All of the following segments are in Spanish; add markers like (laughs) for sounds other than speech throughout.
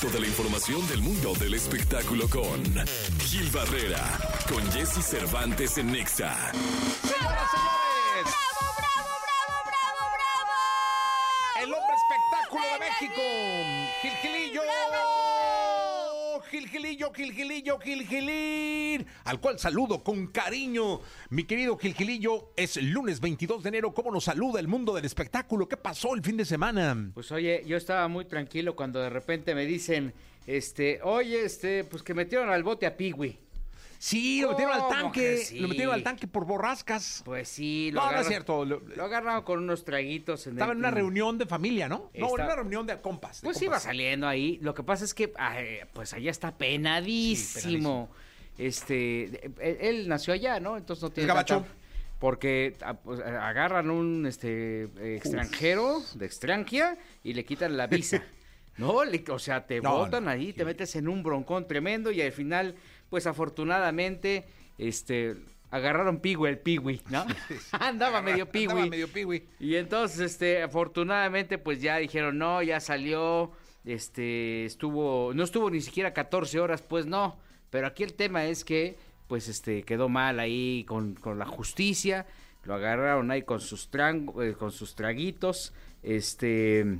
directo de la información del mundo del espectáculo con Gil Barrera, con Jesse Cervantes en Nexa. Señoras, señores. ¡Bravo, bravo, bravo, bravo, bravo! El hombre espectáculo de México. Gil Gilillo. Gil Gilillo, Gil Gilillo, Gil Gilín. Al cual saludo con cariño. Mi querido Gil Gilillo, es lunes 22 de enero. ¿Cómo nos saluda el mundo del espectáculo? ¿Qué pasó el fin de semana? Pues oye, yo estaba muy tranquilo cuando de repente me dicen, este, oye, este, pues que metieron al bote a Piwi. Sí, lo metieron al ¿Cómo tanque. sí? Lo metieron al tanque por borrascas. Pues sí, lo No, no es cierto. Lo- Lo agarraron con unos traguitos en Estaba el- en una reunión de familia, ¿no? No, en una reunión de compas. de Pues compas. iba saliendo ahí. Lo que pasa es que, ay, pues allá está penadísimo. Este, él, él nació allá, ¿no? Entonces no tiene gabacho. porque ah, pues, agarran un este eh, extranjero de extranjia y le quitan la visa. (laughs) No, o sea, te No, botan no, ahí, te metes en un broncón tremendo y al final, pues afortunadamente, este, agarraron pigüe el pigüi, ¿no? (laughs) Andaba medio Andaba pigüi. medio pigüi. Y entonces, este, afortunadamente, pues ya dijeron, no, ya salió, este, estuvo, no estuvo ni siquiera 14 horas, pues no. Pero aquí el tema es que, pues, este, quedó mal ahí con, con la justicia, lo agarraron ahí con sus, eh, con sus traguitos, este,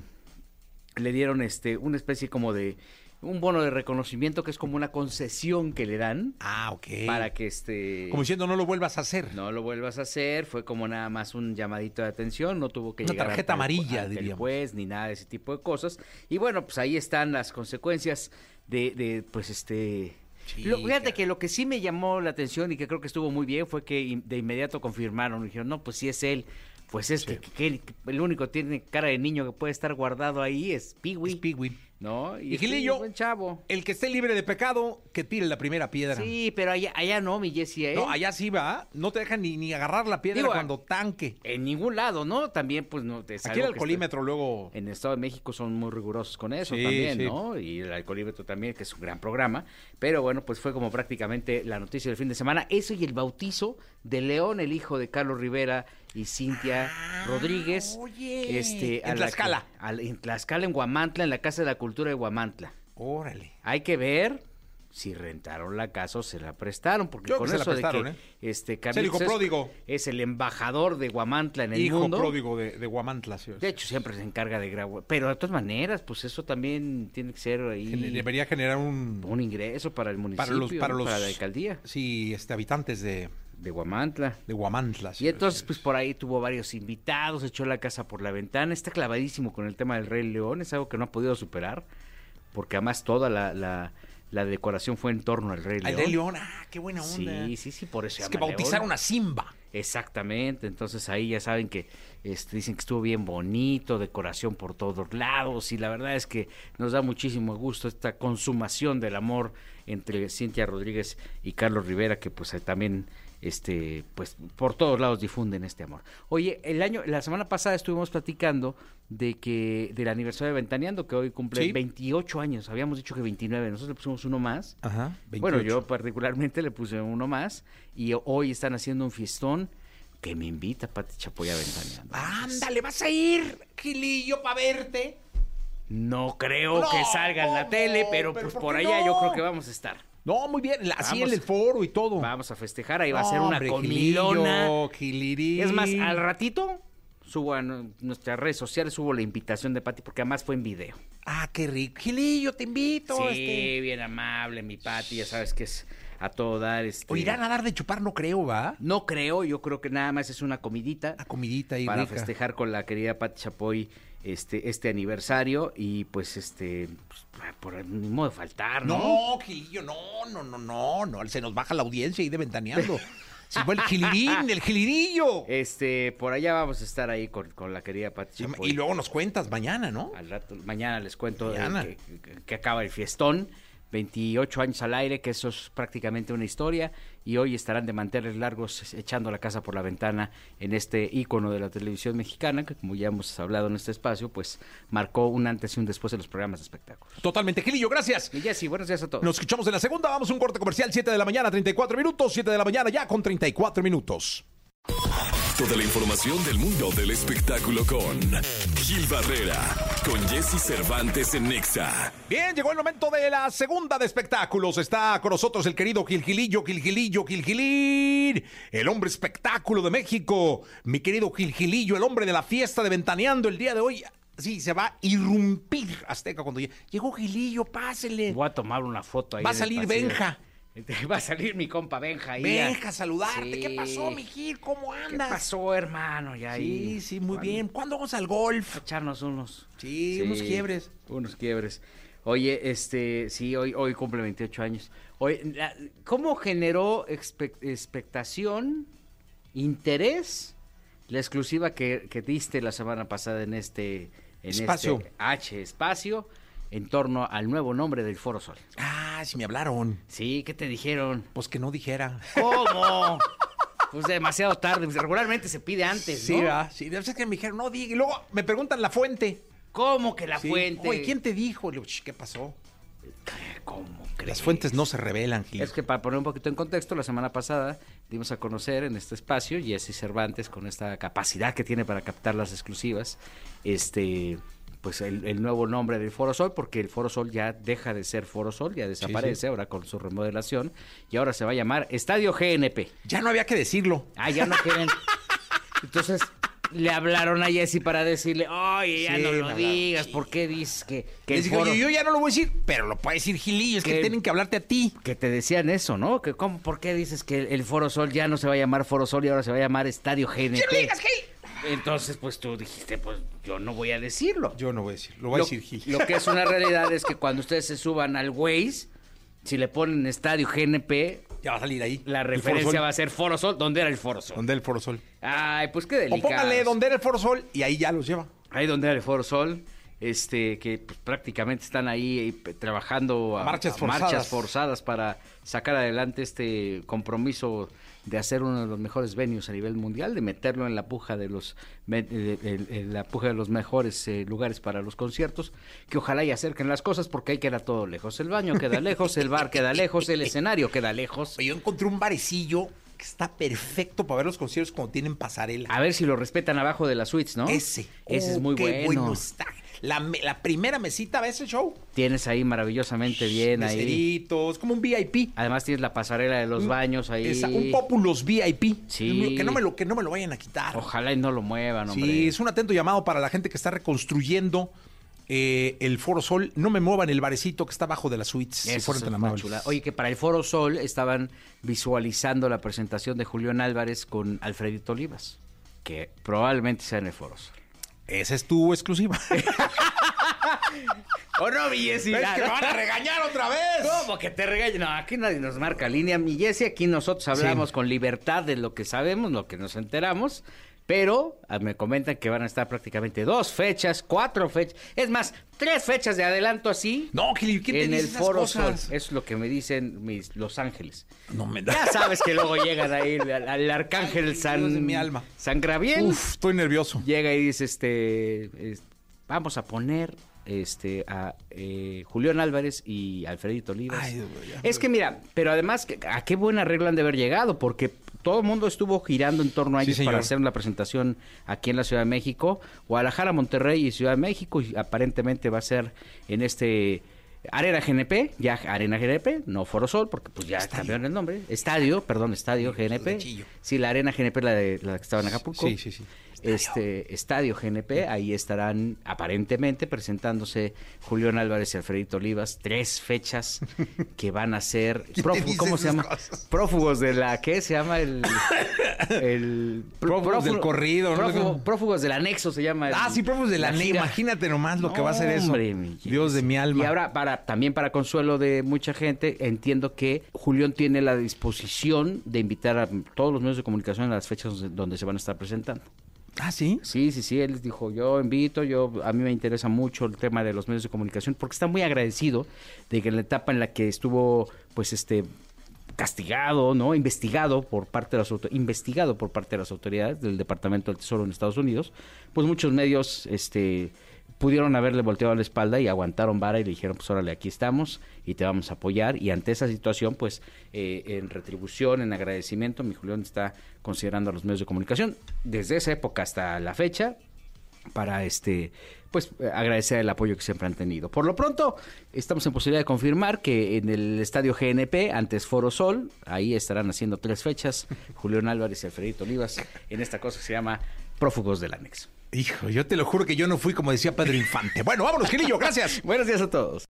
le dieron, este, una especie como de, un bono de reconocimiento que es como una concesión que le dan Ah, ok. para que, este... Como diciendo, no lo vuelvas a hacer. No lo vuelvas a hacer, fue como nada más un llamadito de atención, no tuvo que Una llegar tarjeta ante el- amarilla, diríamos. juez ni nada de ese tipo de cosas. Y bueno, pues ahí están las consecuencias de, de, pues este... Sí, Lo- fíjate que lo que sí me llamó la atención y que creo que estuvo muy bien fue que de inmediato confirmaron, dijeron, no, pues si es él, pues es Sí. que, que- que el único que tiene cara de niño que puede estar guardado ahí es Piwi, Es pigüi. ¿no? Y Gilillo, buen chavo. El que esté libre de pecado, que tire la primera piedra. Sí, pero allá, allá no, mi Jessie, ¿eh? No, allá sí va. No te dejan ni, ni agarrar la piedra Digo, cuando tanque. En ningún lado, ¿no? También, pues, no te Aquí el alcoholímetro luego... En el Estado de México son muy rigurosos con eso Sí, también, sí. ¿no? Y el alcoholímetro también, que es un gran programa. Pero bueno, pues fue como prácticamente la noticia del fin de semana. Eso y el bautizo de León, el hijo de Carlos Rivera y Cintia Rodríguez. Ah, oye. Este, En a la Tlaxcala. al- en Tlaxcala, en Guamantla, en la Casa de la Cultura de Guamantla. Órale. Hay que ver si rentaron la casa o se la prestaron, porque Yo con que se la eso prestaron, de ¿eh? que este hijo Carlitos es- pródigo. es el embajador de Guamantla en el Hijo mundo. pródigo de, de Guamantla. sí. De hecho, siempre se encarga de grabar. Pero de todas maneras, pues eso también tiene que ser ahí Debería generar un... un ingreso para el municipio, para los, para para la alcaldía Sí, este, habitantes de, de Guamantla. de Guamantla. sí, Y entonces, sí. pues por ahí tuvo varios invitados, echó la casa por la ventana, está clavadísimo con el tema del Rey León, es algo que no ha podido superar, porque además toda la, la, la decoración fue en torno al Rey Al León. Rey León, ah, qué buena onda. Sí, sí, sí, por eso Es que León. bautizaron a Simba. Exactamente, entonces ahí ya saben que este, dicen que estuvo bien bonito, decoración por todos lados y la verdad es que nos da muchísimo gusto esta consumación del amor entre Cintia Rodríguez y Carlos Rivera que pues eh, también este pues por todos lados difunden este amor. Oye, el año la semana pasada estuvimos platicando de que del aniversario de Ventaneando que hoy cumple Sí. 28 años, habíamos dicho que 29, nosotros le pusimos uno más. Ajá. Bueno, yo particularmente le puse uno más y hoy están haciendo un fiestón que me invita Pati Chapoy a ventaneando. Ándale, vas a ir, Gilillo, para verte. No creo No, que salga en la tele, pero, ¿Pero pues por allá no? yo creo que vamos a estar. No, muy bien. Así en el foro y todo. Vamos a festejar, ahí va a ser una hombre, comilona. Gilillo, Gilirín. Es más, al ratito subo a nu- nuestras redes sociales, subo la invitación de Pati porque además fue en video. Ah, qué rico. Gilillo, te invito. Sí, este. bien amable, mi Pati, ya sabes que es a todo dar. Este... O irán a dar de chupar, no creo, ¿va? No creo, yo creo que nada más es una comidita. A comidita y para rica. festejar con la querida Pati Chapoy este este aniversario y pues este pues, por ni modo de faltar, ¿no? No, Gilillo, no, no, no, no, no. Se nos baja la audiencia ahí de ventaneando. (laughs) Se fue el Gilirín, el Gilirillo. Este, por allá vamos a estar ahí con, con la querida Pati Chapoy. Y luego nos cuentas mañana, ¿no? Al rato, mañana les cuento Mañana. que, que- que acaba el fiestón. 28 años al aire, que eso es prácticamente una historia, y hoy estarán de manteles largos echando la casa por la ventana en este ícono de la televisión mexicana, que como ya hemos hablado en este espacio, pues marcó un antes y un después de los programas de espectáculos. Totalmente, Gilillo, gracias. Y Jessy, buenos días a todos. Nos escuchamos en la segunda. Vamos a un corte comercial, 7 de la mañana, 34 minutos. 7 de la mañana ya con 34 minutos. Resto de la información del mundo del espectáculo con Gil Barrera, con Jesse Cervantes en Nexa. Bien, llegó el momento de la segunda de espectáculos. Está con nosotros el querido Gilgilillo, Gilgilillo, Gilgilín, el hombre espectáculo de México. Mi querido Gilgilillo, el hombre de la fiesta de Ventaneando el día de hoy. Sí, se va a irrumpir Azteca cuando llegue. Llegó Gilillo, pásele. Voy a tomar una foto ahí. Va a salir pasillo. Benja. Va a salir mi compa Benja ahí. Benja, a- a saludarte. Sí. ¿Qué pasó, mi Gil? ¿Cómo ¿Qué andas? pasó, hermano? Ya ahí. Sí, sí, muy ¿Cuándo? bien. ¿Cuándo vamos al golf? Echarnos unos. Sí, unos quiebres. Unos quiebres. Oye, este, sí, hoy, hoy cumple 28 años. Oye, la- ¿cómo generó expe- expectación, interés, la exclusiva que, que diste la semana pasada en este, en Espacio. este H espacio en torno al nuevo nombre del Foro Sol? Ah, sí me hablaron. Sí, ¿qué te dijeron? Pues que no dijera. ¿Cómo? Pues demasiado tarde. Regularmente se pide antes, Sí, ¿no? ¿verdad? Sí, ser que me dijeron, no diga. Y luego me preguntan la fuente. ¿Cómo que la Sí. fuente? Oye, ¿quién te dijo? Le digo, "Ch, ¿qué pasó? ¿Cómo Las crees? fuentes no se revelan, Gil. Es que para poner un poquito en contexto, la semana pasada dimos a conocer en este espacio Jesse Cervantes con esta capacidad que tiene para captar las exclusivas, este pues el, el nuevo nombre del Foro Sol, porque el Foro Sol ya deja de ser Foro Sol, ya desaparece ahora con su remodelación y ahora se va a llamar Estadio GNP. Ya no había que decirlo. Ah, ya no quieren. Entonces le hablaron a Jesse para decirle, oye, ya Sí, no lo digas. ¿por qué dices que, que Les el digo, foro- "Oye, yo ya no lo voy a decir, pero lo puede decir Gilillo, es que Que- tienen que hablarte a ti. que te decían eso, ¿no? Que cómo, ¿Por qué dices que el, Foro Sol ya no se va a llamar Foro Sol y ahora se va a llamar Estadio GNP? Entonces, pues tú dijiste, pues yo no voy a decirlo. Yo no voy a decir, lo voy a decir Gil. lo que es una (laughs) realidad es que cuando ustedes se suban al Waze, si le ponen Estadio GNP, Ya va a salir ahí. la referencia va a ser Foro Sol. ¿Dónde era el Foro Sol? ¿Dónde era el Foro Sol? Ay, pues qué O delicado. póngale dónde era el Foro Sol y ahí ya los lleva. Ahí donde era el Foro Sol, este, que pues, prácticamente están ahí eh, trabajando A marchas forzadas. forzadas para sacar adelante este compromiso de hacer uno de los mejores venues a nivel mundial, de meterlo en la puja de los me- de- de- en la puja de los mejores eh, lugares para los conciertos, que ojalá y acerquen las cosas porque ahí queda todo lejos. El baño queda lejos, el bar queda lejos, el escenario queda lejos. Yo encontré un barecillo que está perfecto para ver los conciertos cuando tienen pasarela. A ver si lo respetan abajo de las suites, ¿no? Ese. Ese es Oh, muy qué bueno. está. La, me- la primera mesita, ¿ves el show? Tienes ahí maravillosamente bien ahí. Meseritos, como un VIP. Además tienes la pasarela de los baños ahí. Esa- un Populous VIP. Sí. Que no, me lo, que no me lo vayan a quitar. Ojalá y no lo muevan, hombre. Sí, es un atento llamado para la gente que está reconstruyendo eh, el Foro Sol. No me muevan el barecito que está abajo de las suites. si Eso fueran es. Oye, que para el Foro Sol estaban visualizando la presentación de Julián Álvarez con Alfredito Olivas, que probablemente sea en el Foro Sol. Esa es tu exclusiva. (laughs) ¿O no, mi Jessy? Es que me van a regañar otra vez. ¿Cómo que te regañan? No, aquí nadie nos marca línea, mi Jessy. Aquí nosotros hablamos Sí. con libertad de lo que sabemos, lo que nos enteramos. Pero ah, me comentan que van a estar prácticamente dos fechas, cuatro fechas, es más, tres fechas de adelanto así No, ¿quién te en dice el esas Foro cosas? Sol. Es lo que me dicen mis Los Ángeles. No me da. Ya sabes que luego llegan ahí al, al arcángel Ay, San, de mi alma. San Graviel. Uf, estoy nervioso. Llega y dice, este, es- vamos a poner este a eh, Julián Álvarez y Alfredito Olivas. Ay, Dios es que mira, pero además, ¿a qué buen arreglo han de haber llegado? Porque todo el mundo estuvo girando en torno a Sí, ellos para hacer la presentación aquí en la Ciudad de México, Guadalajara, Monterrey y Ciudad de México, y aparentemente va a ser en este Arena GNP, ya Arena GNP, no Foro Sol, porque pues ya Estadio. cambiaron el nombre, Estadio, perdón, Estadio GNP. Sí, la Arena GNP, la, de, la que estaba en Acapulco Sí, sí, sí. Este Estadio GNP, ahí estarán aparentemente presentándose Julián Álvarez y Alfredito Olivas, tres fechas que van a ser (laughs) ¿Quién te prófu- dice ¿cómo se llama? cosas? Prófugos de la ¿qué se llama el (laughs) el Prófugos del corrido, ¿no? prófugo- prófugos del anexo se llama. el- Ah, sí, profes de la, NE. gira. Imagínate nomás lo que va a ser eso. Hombre, Dios de mi alma. Y ahora, para, también para consuelo de mucha gente, entiendo que Julián tiene la disposición de invitar a todos los medios de comunicación a las fechas donde se van a estar presentando. Ah, sí. Sí, sí, sí, él dijo, yo invito, yo a mí me interesa mucho el tema de los medios de comunicación porque está muy agradecido de que en la etapa en la que estuvo pues este castigado, ¿no? investigado por parte de las investigado por parte de las autoridades del Departamento del Tesoro en Estados Unidos, pues muchos medios este pudieron haberle volteado la espalda y aguantaron vara y le dijeron, pues órale, aquí estamos y te vamos a apoyar. Y ante esa situación, pues eh, en retribución, en agradecimiento, mi Julián está considerando a los medios de comunicación desde esa época hasta la fecha para este pues agradecer el apoyo que siempre han tenido. Por lo pronto, estamos en posibilidad de confirmar que en el estadio GNP, antes Foro Sol, ahí estarán haciendo tres fechas, Julián Álvarez y Alfredito Olivas, en esta cosa que se llama Prófugos del Anexo. Hijo, yo te lo juro que yo no fui como decía Pedro Infante. Bueno, vámonos, Gilillo, gracias. (laughs) Buenos días a todos.